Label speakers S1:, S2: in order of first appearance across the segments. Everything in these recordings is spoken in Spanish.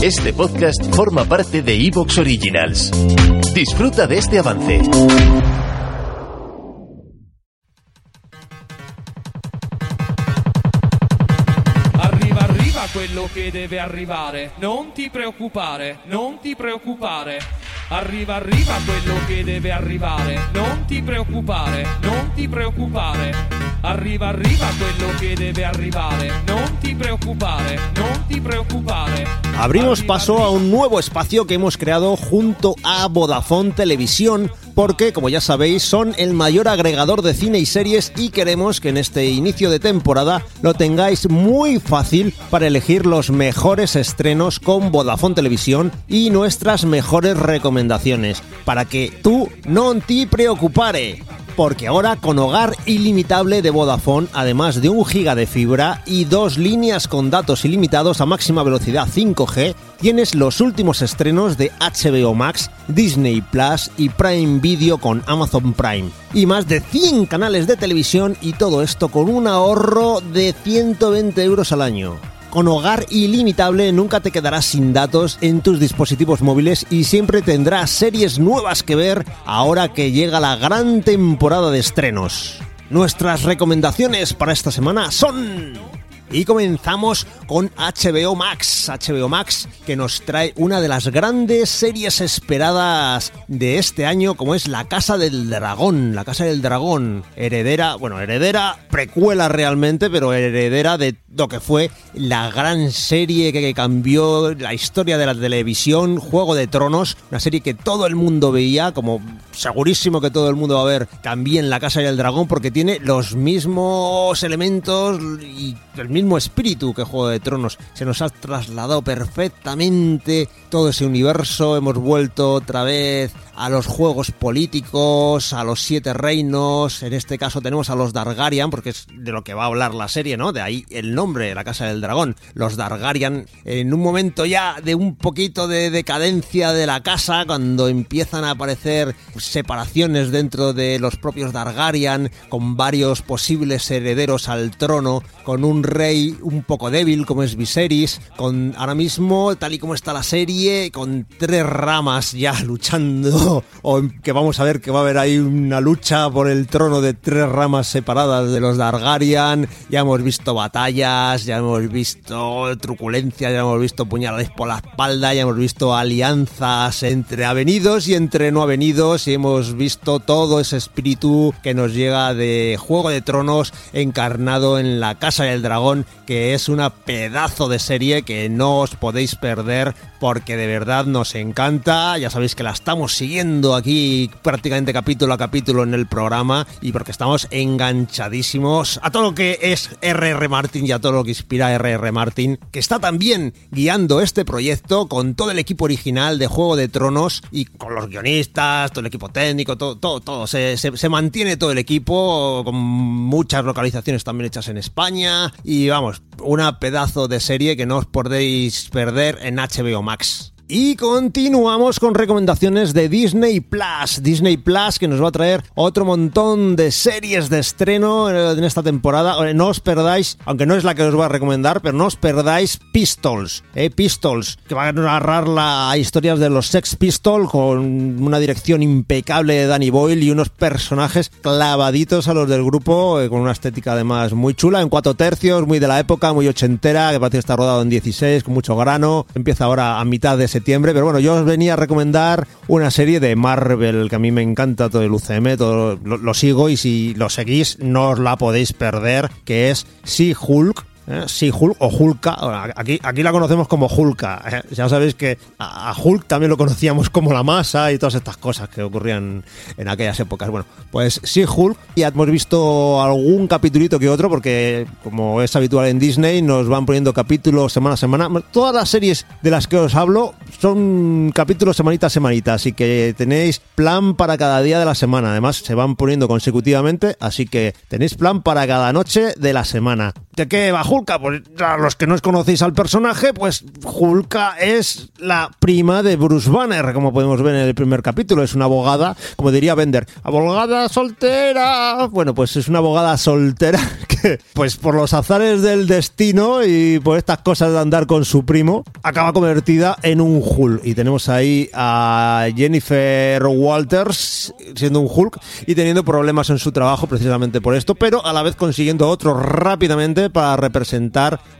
S1: Este podcast forma parte de Evox Originals. Disfruta de este avance.
S2: Arriva, arriva quello che deve arrivare. Non ti preoccupare, non ti preoccupare. Arriva, arriva quello che debe arrivare. Non ti preoccupare, non ti preoccupare. Arriva, arriva quello che debe arrivare. Non ti preoccupare, non ti preoccupare.
S3: Abrimos paso a un nuevo espacio que hemos creado junto a Vodafone Televisión porque, como ya sabéis, son el mayor agregador de cine y series y queremos que en este inicio de temporada lo tengáis muy fácil para elegir los mejores estrenos con Vodafone Televisión y nuestras mejores recomendaciones, para que tú no te preocupare porque ahora con hogar ilimitable de Vodafone, además de un giga de fibra y dos líneas con datos ilimitados a máxima velocidad 5G, tienes los últimos estrenos de HBO Max, Disney Plus y Prime Video con Amazon Prime. Y más de 100 canales de televisión y todo esto con un ahorro de 120 euros al año. Con hogar ilimitable nunca te quedarás sin datos en tus dispositivos móviles y siempre tendrás series nuevas que ver ahora que llega la gran temporada de estrenos. Nuestras recomendaciones para esta semana son... Y comenzamos con HBO Max. HBO Max que nos trae una de las grandes series esperadas de este año como es La Casa del Dragón. La Casa del Dragón, heredera, bueno, heredera, precuela realmente, pero heredera de lo que fue la gran serie que cambió la historia de la televisión, Juego de Tronos, una serie que todo el mundo veía, como segurísimo que todo el mundo va a ver también La Casa del Dragón porque tiene los mismos elementos y el mismo espíritu que Juego de Tronos. Se nos ha trasladado perfectamente todo ese universo. Hemos vuelto otra vez a los juegos políticos, a los siete reinos. En este caso tenemos a los Dargarian, porque es de lo que va a hablar la serie, ¿no? De ahí el nombre, la Casa del Dragón. Los Dargarian, en un momento ya de un poquito de decadencia de la casa, cuando empiezan a aparecer separaciones dentro de los propios Dargarian, con varios posibles herederos al trono, con un rey un poco débil como es Viserys, con ahora mismo, tal y como está la serie, con tres ramas ya luchando o que vamos a ver que va a haber ahí una lucha por el trono de tres ramas separadas de los Dargarian. Ya hemos visto batallas, ya hemos visto truculencia, ya hemos visto puñaladas por la espalda, ya hemos visto alianzas entre avenidos y entre no avenidos y hemos visto todo ese espíritu que nos llega de Juego de Tronos encarnado en la Casa del Dragón, que es una pedazo de serie que no os podéis perder porque de verdad nos encanta. Ya sabéis que la estamos siguiendo aquí prácticamente capítulo a capítulo en el programa y porque estamos enganchadísimos a todo lo que es RR Martin y a todo lo que inspira RR Martin, que está también guiando este proyecto con todo el equipo original de Juego de Tronos y con los guionistas, todo el equipo técnico, todo, todo, todo. Se, se, mantiene todo el equipo con muchas localizaciones también hechas en España y vamos, una pedazo de serie que no os podéis perder en HBO Max. Y continuamos con recomendaciones de Disney Plus. Disney Plus que nos va a traer otro montón de series de estreno en esta temporada. No os perdáis, aunque no es la que os voy a recomendar, pero no os perdáis Pistols. ¿eh? Pistols, que va a narrar la historias de los Sex Pistols con una dirección impecable de Danny Boyle y unos personajes clavaditos a los del grupo, eh, con una estética además muy chula, en cuatro tercios, muy de la época, muy ochentera, que parece que está rodado en 16, con mucho grano. Empieza ahora a mitad de septiembre, pero bueno, yo os venía a recomendar una serie de Marvel que a mí me encanta todo el UCM, todo lo, lo sigo y si lo seguís no os la podéis perder, que es She-Hulk ¿eh? Sí, Hulk o Hulka. Aquí, aquí la conocemos como Hulka. ¿eh? Ya sabéis que a, Hulk también lo conocíamos como la masa y todas estas cosas que ocurrían en aquellas épocas. Bueno, pues sí, Hulk. Ya hemos visto algún capitulito que otro, porque como es habitual en Disney, nos van poniendo capítulos semana a semana. Todas las series de las que os hablo son capítulos semanita a semanita, así que tenéis plan para cada día de la semana. Además, se van poniendo consecutivamente, así que tenéis plan para cada noche de la semana. ¿De qué va Hulka? Pues a los que no os conocéis al personaje, pues Hulka es la prima de Bruce Banner, como podemos ver en el primer capítulo. Es una abogada, como diría Bender, abogada soltera. Bueno, pues es una abogada soltera que, pues por los azares del destino y por estas cosas de andar con su primo, acaba convertida en un Hulk. Y tenemos ahí a Jennifer Walters siendo un Hulk y teniendo problemas en su trabajo precisamente por esto, pero a la vez consiguiendo otro rápidamente para representar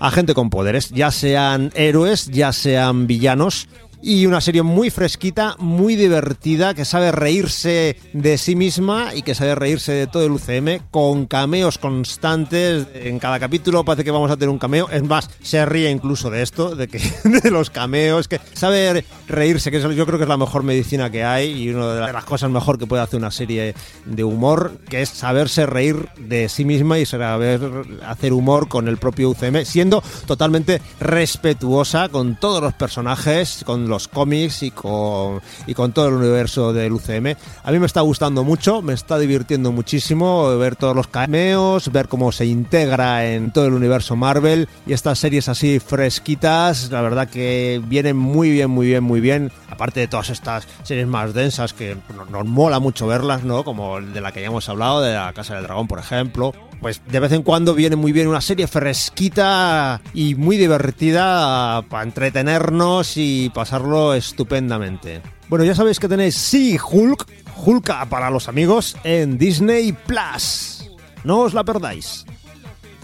S3: a gente con poderes, ya sean héroes, ya sean villanos y una serie muy fresquita, muy divertida, que sabe reírse de sí misma y que sabe reírse de todo el UCM, con cameos constantes. En cada capítulo parece que vamos a tener un cameo. Es más, se ríe incluso de esto, de que de los cameos, que sabe reírse, que yo creo que es la mejor medicina que hay y una de las cosas mejor que puede hacer una serie de humor, que es saberse reír de sí misma y saber hacer humor con el propio UCM, siendo totalmente respetuosa con todos los personajes, con los cómics y con, y con todo el universo del UCM. A mí me está gustando mucho, me está divirtiendo muchísimo ver todos los cameos, ver cómo se integra en todo el universo Marvel y estas series así fresquitas, la verdad que vienen muy bien, muy bien, muy bien. Aparte de todas estas series más densas que nos, mola mucho verlas, ¿no? Como de la que ya hemos hablado, de la Casa del Dragón, por ejemplo pues de vez en cuando viene muy bien una serie fresquita y muy divertida para entretenernos y pasarlo estupendamente. Bueno, ya sabéis que tenéis Sí Hulk, Hulka para los amigos en Disney Plus. No os la perdáis.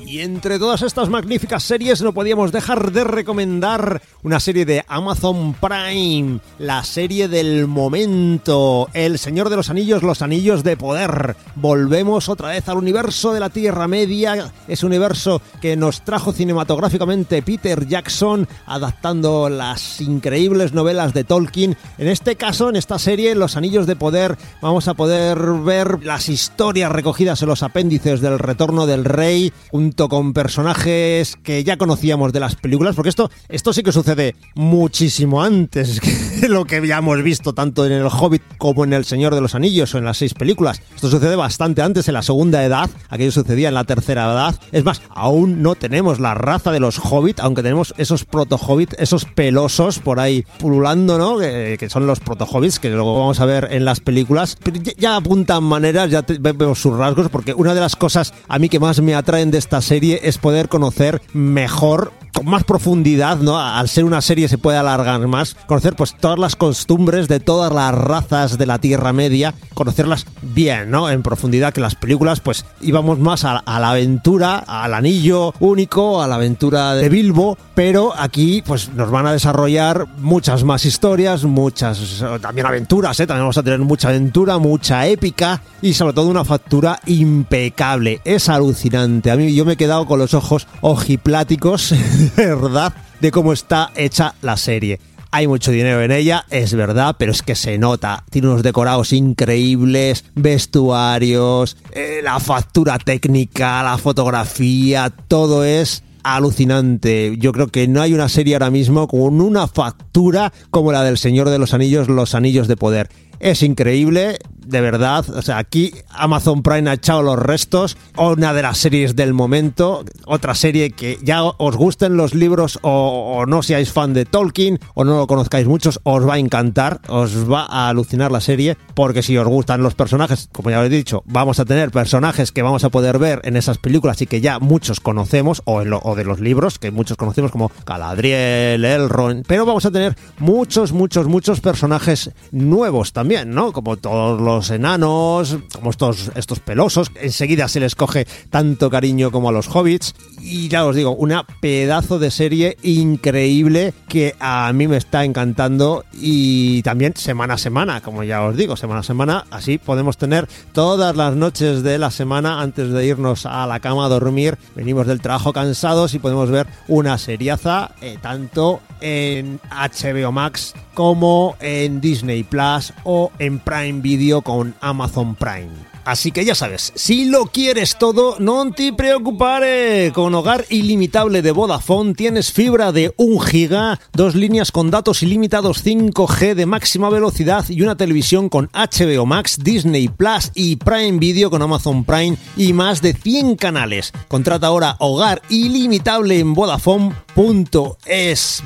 S3: Y entre todas estas magníficas series no podíamos dejar de recomendar una serie de Amazon Prime, la serie del momento, El Señor de los Anillos, los Anillos de Poder. Volvemos otra vez al universo de la Tierra Media, ese universo que nos trajo cinematográficamente Peter Jackson, adaptando las increíbles novelas de Tolkien. En este caso, en esta serie, Los Anillos de Poder, vamos a poder ver las historias recogidas en los apéndices del Retorno del Rey, un con personajes que ya conocíamos de las películas, porque esto, esto sí que sucede muchísimo antes que lo que habíamos visto tanto en El Hobbit como en El Señor de los Anillos o en las seis películas. Esto sucede bastante antes en la segunda edad, aquello sucedía en la tercera edad. Es más, aún no tenemos la raza de los Hobbit, aunque tenemos esos proto-Hobbit, esos pelosos por ahí pululando, ¿no? Que, son los proto-Hobbits, que luego vamos a ver en las películas. Pero ya, apuntan maneras, ya vemos sus rasgos, porque una de las cosas a mí que más me atraen de esta serie es poder conocer mejor con más profundidad, ¿no? Al ser una serie se puede alargar más, conocer pues todas las costumbres de todas las razas de la Tierra Media, conocerlas bien, ¿no? En profundidad que las películas pues íbamos más a, la aventura, al anillo único, a la aventura de Bilbo, pero aquí pues nos van a desarrollar muchas más historias, muchas también aventuras, ¿eh? También vamos a tener mucha aventura, mucha épica y sobre todo una factura impecable. Es alucinante. A mí yo me he quedado con los ojos ojipláticos verdad de cómo está hecha la serie. Hay mucho dinero en ella, es verdad, pero es que se nota. Tiene unos decorados increíbles, vestuarios, eh, la factura técnica, la fotografía, todo es alucinante. Yo creo que no hay una serie ahora mismo con una factura como la del Señor de los Anillos, Los Anillos de Poder. Es increíble, de verdad. O sea, aquí Amazon Prime ha echado los restos. Una de las series del momento. Otra serie que ya os gusten los libros o, no seáis fan de Tolkien o no lo conozcáis muchos, os va a encantar. Os va a alucinar la serie. Porque si os gustan los personajes, como ya os he dicho, vamos a tener personajes que vamos a poder ver en esas películas y que ya muchos conocemos, o, o de los libros, que muchos conocemos como Galadriel, Elrond. Pero vamos a tener muchos, muchos, muchos personajes nuevos también, ¿no? Como todos los los enanos, como estos, estos pelosos, enseguida se les coge tanto cariño como a los hobbits. Y ya os digo, una pedazo de serie increíble que a mí me está encantando y también semana a semana, como ya os digo, semana a semana, así podemos tener todas las noches de la semana antes de irnos a la cama a dormir, venimos del trabajo cansados y podemos ver una seriaza eh, tanto en HBO Max como en Disney Plus o en Prime Video con Amazon Prime. Así que ya sabes, si lo quieres todo, no te preocupes. Con hogar ilimitable de Vodafone tienes fibra de 1 giga, dos líneas con datos ilimitados 5G de máxima velocidad y una televisión con HBO Max, Disney Plus y Prime Video con Amazon Prime y más de 100 canales. Contrata ahora hogar ilimitable en vodafone.es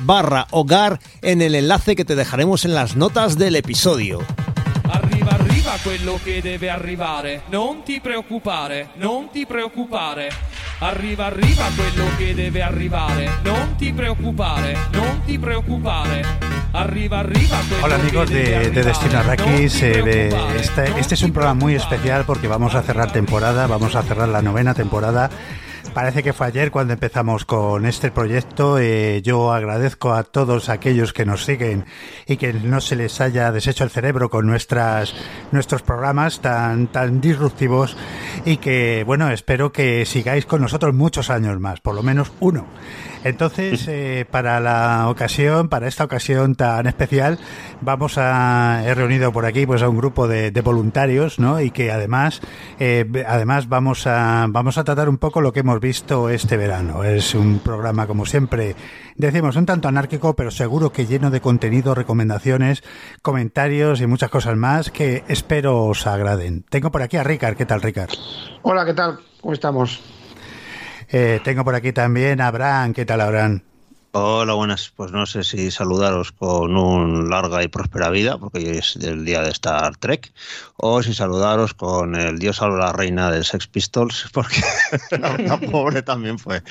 S3: barra hogar en el enlace que te dejaremos en las notas del episodio.
S2: Arriva quello che deve arrivare. Non ti preoccupare, non ti preoccupare. Arriva, arriva quello che debe arrivare. Non ti preoccupare, non ti preoccupare. Arriva, arriva quello
S4: Hola amigos
S2: que debe
S4: de, de Destino. Arrakis, eh, de- este, este es un programa muy especial porque vamos a cerrar temporada, vamos a cerrar la novena temporada. Parece que fue ayer cuando empezamos con este proyecto. Eh, yo agradezco a todos aquellos que nos siguen y que no se les haya deshecho el cerebro con nuestras nuestros programas tan tan disruptivos y que bueno espero que sigáis con nosotros muchos años más, por lo menos uno. Entonces, eh, para la ocasión, para esta ocasión tan especial, vamos a he reunido por aquí pues a un grupo de, de voluntarios, ¿no? Y que además, eh, además vamos a vamos a tratar un poco lo que hemos visto este verano. Es un programa como siempre, decimos un tanto anárquico, pero seguro que lleno de contenido, recomendaciones, comentarios y muchas cosas más que espero os agraden. Tengo por aquí a Ricard. ¿Qué tal, Ricard?
S5: Hola, ¿qué tal? ¿Cómo estamos?
S4: Eh, tengo por aquí también a Abraham. ¿Qué tal, Abraham?
S6: Hola, buenas. Pues no sé si saludaros con un larga y próspera vida, porque hoy es el día de Star Trek, o si saludaros con el dios o la reina de Sex Pistols, porque la, la pobre también fue.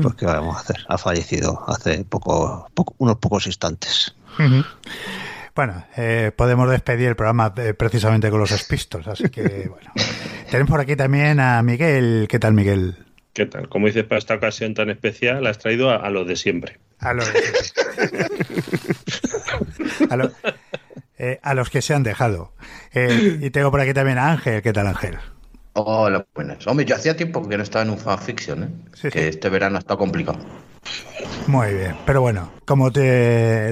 S6: Pues qué vamos a hacer, ha fallecido hace poco, poco unos pocos instantes.
S4: Bueno, eh, podemos despedir el programa eh, precisamente con los Spistols, así que bueno. Tenemos por aquí también a Miguel. ¿Qué tal, Miguel?
S7: ¿Qué tal? Como dices, para esta ocasión tan especial, has traído a, a lo de siempre.
S4: A los, a, lo- eh, a los que se han dejado. Eh, y tengo por aquí también a Ángel. ¿Qué tal, Ángel?
S8: Hola, buenas. Hombre, yo hacía tiempo que no estaba en un fanfiction, ¿eh?
S4: Sí,
S8: que
S4: sí.
S8: este verano ha estado complicado.
S4: Muy bien. Pero bueno, como te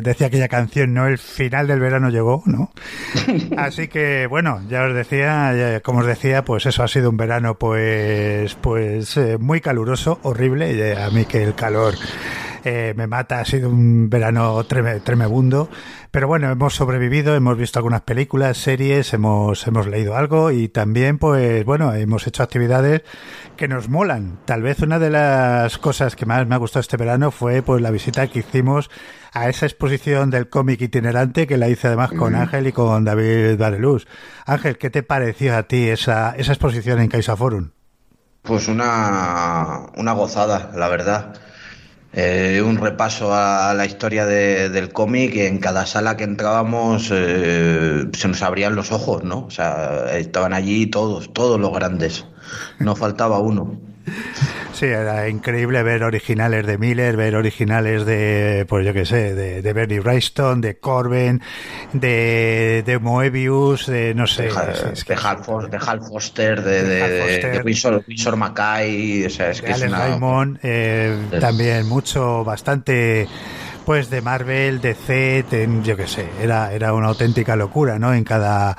S4: decía aquella canción, ¿no? El final del verano llegó, ¿no? Así que, bueno, ya os decía, ya- como os decía, pues eso ha sido un verano, pues, pues eh, muy caluroso, horrible. y, a mí que el calor eh, me mata, ha sido un verano treme- tremebundo. Pero bueno, hemos sobrevivido, hemos visto algunas películas, series, hemos, hemos leído algo y también, pues bueno, hemos hecho actividades que nos molan. Tal vez una de las cosas que más me ha gustado este verano fue pues la visita que hicimos a esa exposición del cómic itinerante que la hice además con Ángel y con David Vareluz. Ángel, ¿qué te pareció a ti esa, esa exposición en Caixa Forum?
S8: Pues una, una gozada, la verdad. Eh, un repaso a la historia de- del cómic. En cada sala que entrábamos eh, se nos abrían los ojos, ¿no? O sea, estaban allí todos, todos los grandes. No faltaba uno.
S4: Sí, era increíble ver originales de Miller, ver originales de, pues yo qué sé, de, de Bernie Wrightson, de Corben, de, de Moebius, de no sé.
S8: De, Hal-
S4: es-
S8: de Hal, Fos- de Hal Foster, de,
S4: De Foster.
S8: Winsor, Winsor Mackay. O sea, es que es una.
S4: Raymond, eh,
S8: Es-
S4: también mucho, bastante, pues de Marvel, de- yo qué sé, era, era una auténtica locura, ¿no? En cada,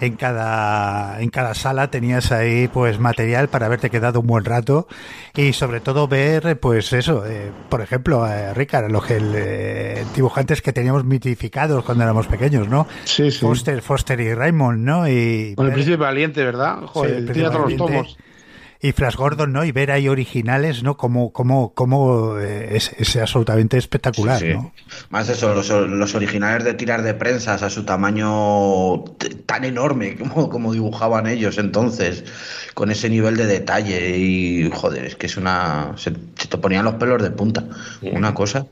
S4: en cada, en cada sala tenías ahí, pues material para haberte quedado un buen rato y sobre todo ver, pues eso, eh, por ejemplo, eh, Ricard, los que, eh, dibujantes que teníamos mitificados cuando éramos pequeños, ¿no?
S5: Sí, sí.
S4: Foster, Foster y Raymond, ¿no? Y
S5: Con el príncipe valiente, ¿verdad? Joder,
S4: Sí, el
S5: los tomos.
S4: Y Flash Gordon, ¿no? Y ver ahí originales, ¿no? Como, como, como eh, es, es absolutamente espectacular,
S8: Sí, sí.
S4: ¿no?
S8: Más eso, los, los originales de tirar de prensas a su tamaño tan enorme como, como dibujaban ellos entonces, con ese nivel de detalle y joder, es que es una... Se, se te ponían los pelos de punta, una cosa.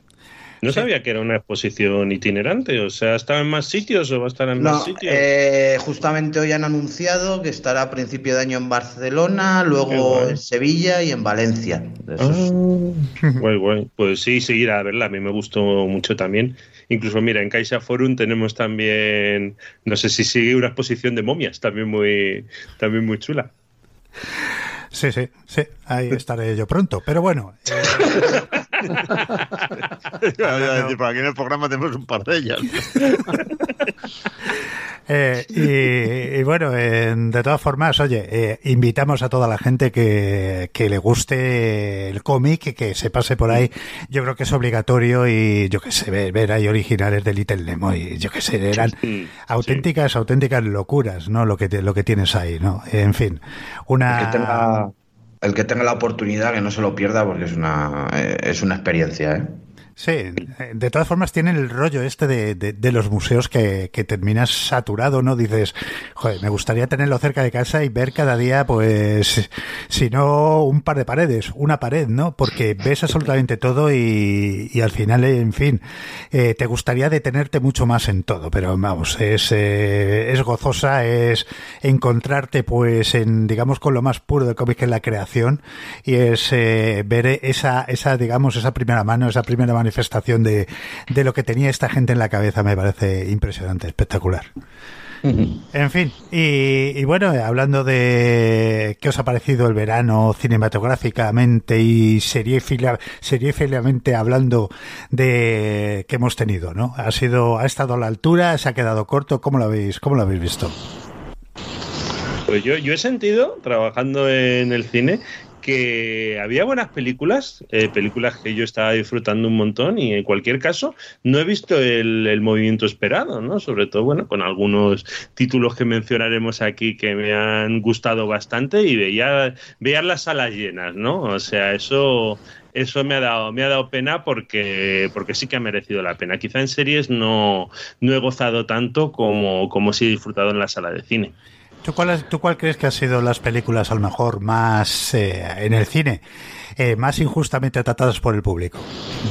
S7: No sabía que era una exposición itinerante, o sea, ¿estaba en más sitios o va a estar en más sitios?
S8: Eh, justamente hoy han anunciado que estará a principio de año en Barcelona, luego en Sevilla y en Valencia.
S7: Ah, guay, guay. Pues sí, seguir a verla, a mí me gustó mucho también. Incluso, mira, en Caixa Forum tenemos también, no sé si sigue una exposición de momias, también muy, también muy chula.
S4: Sí, sí, sí, ahí estaré yo pronto. Pero bueno.
S6: Eh... aquí en el programa tenemos un par de ellas.
S4: Eh, y, bueno, de todas formas, oye, eh, invitamos a toda la gente que, que le guste el cómic, que se pase por ahí. Yo creo que es obligatorio y yo que sé, ver, ver ahí originales de Little Nemo y yo que sé, eran auténticas, auténticas locuras, ¿no? Lo que, lo que tienes ahí, ¿no? En fin, una
S8: el que tenga la oportunidad que no se lo pierda porque es una, eh, es una experiencia. ¿eh?
S4: Sí, de todas formas tienen el rollo este de, de, los museos que, terminas saturado, ¿no? Dices, joder, me gustaría tenerlo cerca de casa y ver cada día, pues, si no un par de paredes, una pared, ¿no? Porque ves absolutamente todo y, y al final, en fin, eh, te gustaría detenerte mucho más en todo, pero vamos, es, eh, es gozosa, es encontrarte, pues, en, digamos, con lo más puro del cómic que es la creación y es eh, ver esa, esa, digamos, esa primera mano, esa primera mano manifestación de, de lo que tenía esta gente en la cabeza me parece impresionante, espectacular. En fin, y, bueno, hablando de qué os ha parecido el verano cinematográficamente y seriefilamente hablando de que hemos tenido, ¿no? Ha sido, ha estado a la altura, se ha quedado corto, ¿cómo lo habéis, cómo lo habéis visto?
S7: Pues yo, yo he sentido, trabajando en el cine, que había buenas películas, eh, películas que yo estaba disfrutando un montón y en cualquier caso no he visto el, movimiento esperado, ¿no? Sobre todo, bueno, con algunos títulos que mencionaremos aquí que me han gustado bastante y veía, veía las salas llenas, ¿no? O sea, eso eso me ha dado me ha dado pena porque porque sí que ha merecido la pena. Quizá en series no, no he gozado tanto como como si he disfrutado en la sala de cine.
S4: ¿Tú cuál, ¿Tú cuál crees que han sido las películas a lo mejor más eh, en el cine? Eh, más injustamente tratadas por el público.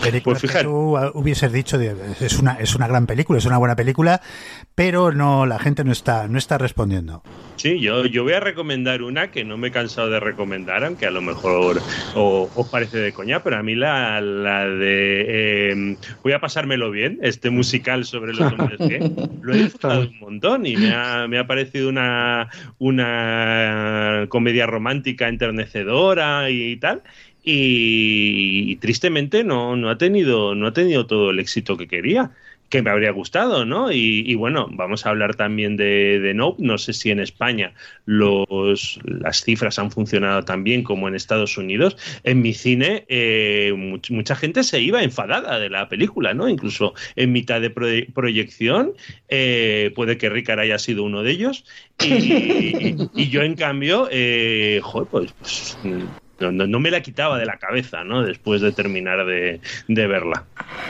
S4: Películas pues que tú hubieses dicho es una es una gran película, es una buena película, pero no la gente no está no está respondiendo.
S7: Sí, yo, yo voy a recomendar una que no me he cansado de recomendar, aunque a lo mejor os parece de coña, pero a mí la, la de em, Voy a pasármelo bien, este musical sobre los hombres que lo he disfrutado un montón y me ha, me ha parecido una, una comedia romántica enternecedora y tal y, tristemente no, no, ha tenido, no ha tenido todo el éxito que quería que me habría gustado, ¿no? Y, bueno, vamos a hablar también de, de. No sé si en España los, las cifras han funcionado tan bien como en Estados Unidos. En mi cine, eh, mucha gente se iba enfadada de la película, ¿no? Incluso en mitad de proyección, eh, puede que Ricard haya sido uno de ellos. Y, yo, en cambio, eh, joder, pues no, me la quitaba de la cabeza, ¿no? Después de terminar de, verla.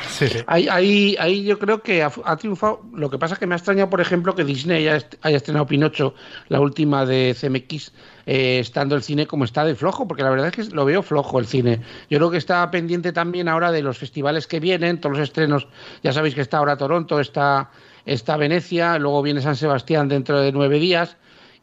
S5: Sí, Ahí, ahí, yo creo que ha, triunfado. Lo que pasa es que me ha extrañado, por ejemplo, que Disney haya, estrenado Pinocho, la última de CMX, eh, estando el cine como está de flojo, porque la verdad es que lo veo flojo el cine. Yo creo que está pendiente también ahora de los festivales que vienen, todos los estrenos. Ya sabéis que está ahora Toronto, está, está Venecia, luego viene San Sebastián dentro de nueve días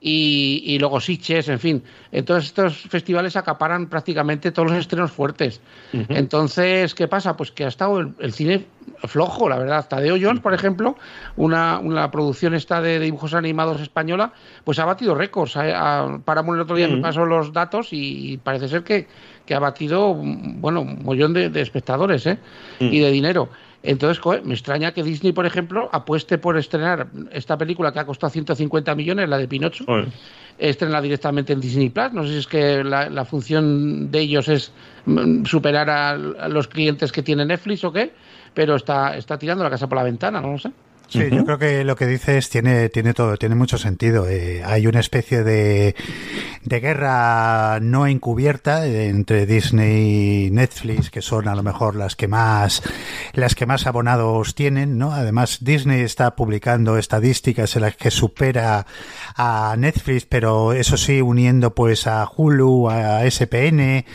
S5: y, luego Sitges, en fin. Entonces estos festivales acaparan prácticamente todos los estrenos fuertes. Entonces, ¿qué pasa? Pues que ha estado el, cine flojo, la verdad. Tadeo Jones, por ejemplo, una, una producción esta de, dibujos animados española, pues ha batido récords. Para el otro día me pasó los datos y parece ser que, que ha batido, bueno, un mollón de, espectadores ¿eh? y de dinero. Entonces, me extraña que Disney, por ejemplo, apueste por estrenar esta película que ha costado 150 millones, la de Pinocho, estrenar directamente en Disney Plus. No sé si es que la, función de ellos es mm, superar a, los clientes que tiene Netflix o qué, pero está, está tirando la casa por la ventana, no lo sé.
S4: Sí, yo creo que lo que dices tiene, tiene todo, tiene mucho sentido. Eh, hay una especie de, de guerra no encubierta entre Disney y Netflix, que son a lo mejor las que más, las que más abonados tienen, ¿no? Además, Disney está publicando estadísticas en las que supera a Netflix, pero eso sí, uniendo pues a Hulu, a SPN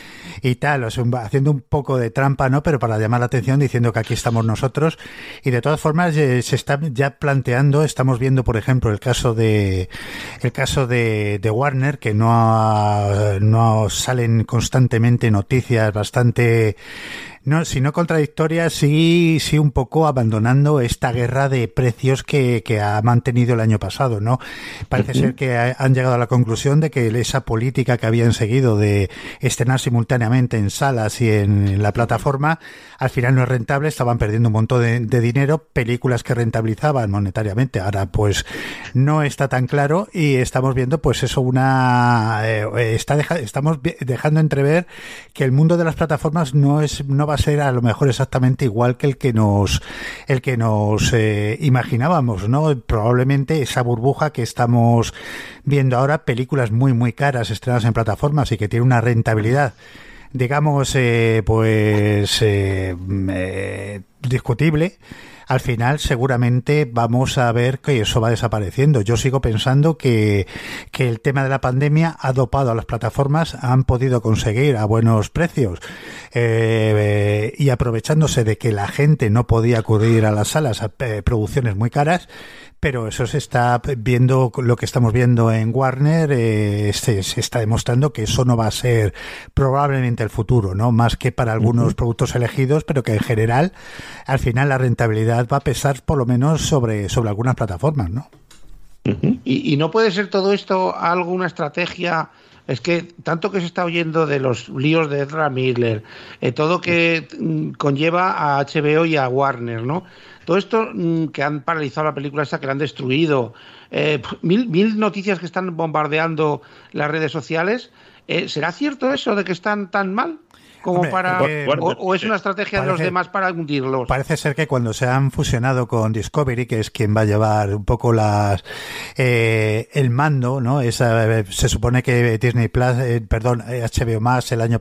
S4: y tal, o sea, haciendo un poco de trampa, ¿no? Pero para llamar la atención, diciendo que aquí estamos nosotros. Y de todas formas, eh, se está ya planteando, estamos viendo, por ejemplo, el caso de el caso de, de Warner, que no, no salen constantemente noticias bastante no, si no contradictoria, sí, sí un poco abandonando esta guerra de precios que, que ha mantenido el año pasado, ¿no? Parece ser que han llegado a la conclusión de que esa política que habían seguido de estrenar simultáneamente en salas y en, la plataforma, al final no es rentable, estaban perdiendo un montón de, dinero, películas que rentabilizaban monetariamente, ahora pues no está tan claro y estamos viendo pues eso una eh, está estamos dejando entrever que el mundo de las plataformas no es no va ser a lo mejor exactamente igual que el que nos el que nos eh, imaginábamos, ¿no? Probablemente esa burbuja que estamos viendo ahora, películas muy muy caras estrenadas en plataformas y que tiene una rentabilidad digamos eh, pues eh, discutible al final seguramente vamos a ver que eso va desapareciendo. Yo sigo pensando que, que el tema de la pandemia ha dopado a las plataformas, han podido conseguir a buenos precios eh, y aprovechándose de que la gente no podía acudir a las salas a eh, producciones muy caras, pero eso se está viendo, lo que estamos viendo en Warner, eh, se, está demostrando que eso no va a ser probablemente el futuro, ¿no? Más que para algunos productos elegidos, pero que en general, al final la rentabilidad va a pesar por lo menos sobre, sobre algunas plataformas, ¿no?
S5: ¿Y, no puede ser todo esto alguna estrategia? Es que tanto que se está oyendo de los líos de Ezra Miller, eh, todo que mm, conlleva a HBO y a Warner, ¿no? Todo esto mm, que han paralizado la película esta, que la han destruido, eh, mil, mil, noticias que están bombardeando las redes sociales, eh, ¿será cierto eso de que están tan mal? Como para o, es una estrategia de los demás para hundirlos.
S4: Parece ser que cuando se han fusionado con Discovery, que es quien va a llevar un poco las eh, el mando, ¿no? Esa, se supone que Disney Plus, perdón, HBO más el año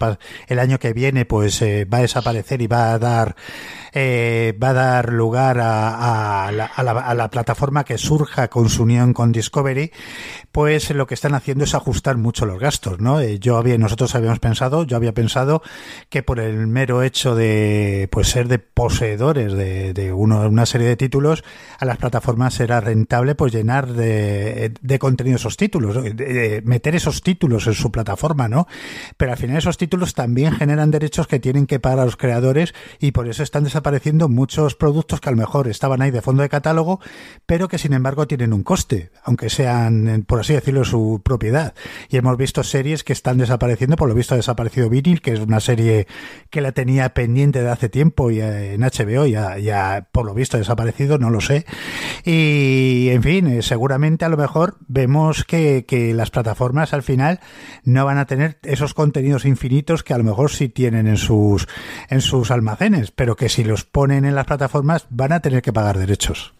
S4: el año que viene, pues va a desaparecer y va a dar eh, va a dar lugar a, la, a, la, plataforma que surja con su unión con Discovery, pues lo que están haciendo es ajustar mucho los gastos, ¿no? Eh, yo había, nosotros habíamos pensado, yo había pensado que por el mero hecho de pues ser de poseedores de, una serie de títulos, a las plataformas era rentable pues llenar de, de contenido esos títulos, meter esos títulos en su plataforma, ¿no? Pero al final esos títulos también generan derechos que tienen que pagar a los creadores y por eso están desapareciendo apareciendo muchos productos que a lo mejor estaban ahí de fondo de catálogo, pero que sin embargo tienen un coste, aunque sean, por así decirlo, su propiedad. Y hemos visto series que están desapareciendo, por lo visto ha desaparecido Vinyl, que es una serie que la tenía pendiente de hace tiempo y eh, en HBO ya, ya por lo visto ha desaparecido, no lo sé. Y en fin, eh, seguramente a lo mejor vemos que, que las plataformas al final no van a tener esos contenidos infinitos que a lo mejor sí tienen en sus, en sus almacenes, pero que si los ponen en las plataformas van a tener que pagar derechos.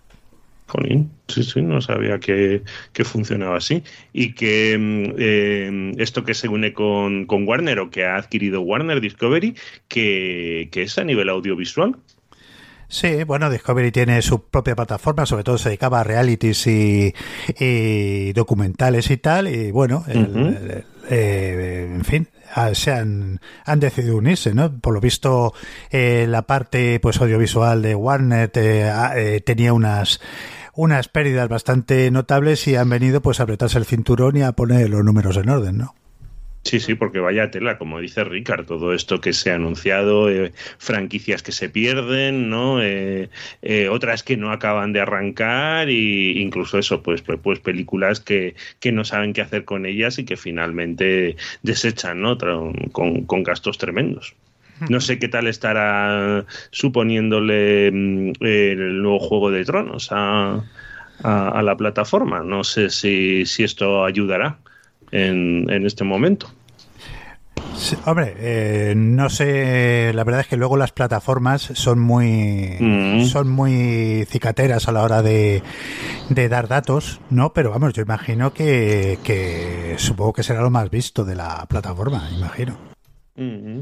S7: Jolín, sí, sí, no sabía que, funcionaba así. Y que mm, eh, esto que se une con, Warner o que ha adquirido Warner Discovery, que, es a nivel audiovisual.
S4: Sí, bueno, Discovery tiene su propia plataforma, sobre todo se dedicaba a realities y, documentales y tal, y bueno, eh, en fin, se han, han decidido unirse, ¿no? Por lo visto, eh, la parte pues audiovisual de Warner eh, tenía unas unas pérdidas bastante notables y han venido pues a apretarse el cinturón y a poner los números en orden, ¿no?
S7: Sí, sí, porque vaya tela, como dice Ricard, todo esto que se ha anunciado, eh, franquicias que se pierden, ¿no? Eh, eh, otras que no acaban de arrancar e incluso eso, pues, pues, pues, películas que, que, no saben qué hacer con ellas y que finalmente desechan, ¿no? Con, con gastos tremendos. No sé qué tal estará suponiéndole mm, el nuevo Juego de Tronos a, a, la plataforma. No sé si, si esto ayudará en, en este momento.
S4: hombre, eh, no sé, la verdad es que luego las plataformas son muy
S7: Mm.
S4: son muy cicateras a la hora de, de dar datos, ¿no? Pero vamos, yo imagino que, que supongo que será lo más visto de la plataforma, imagino.
S7: Mm.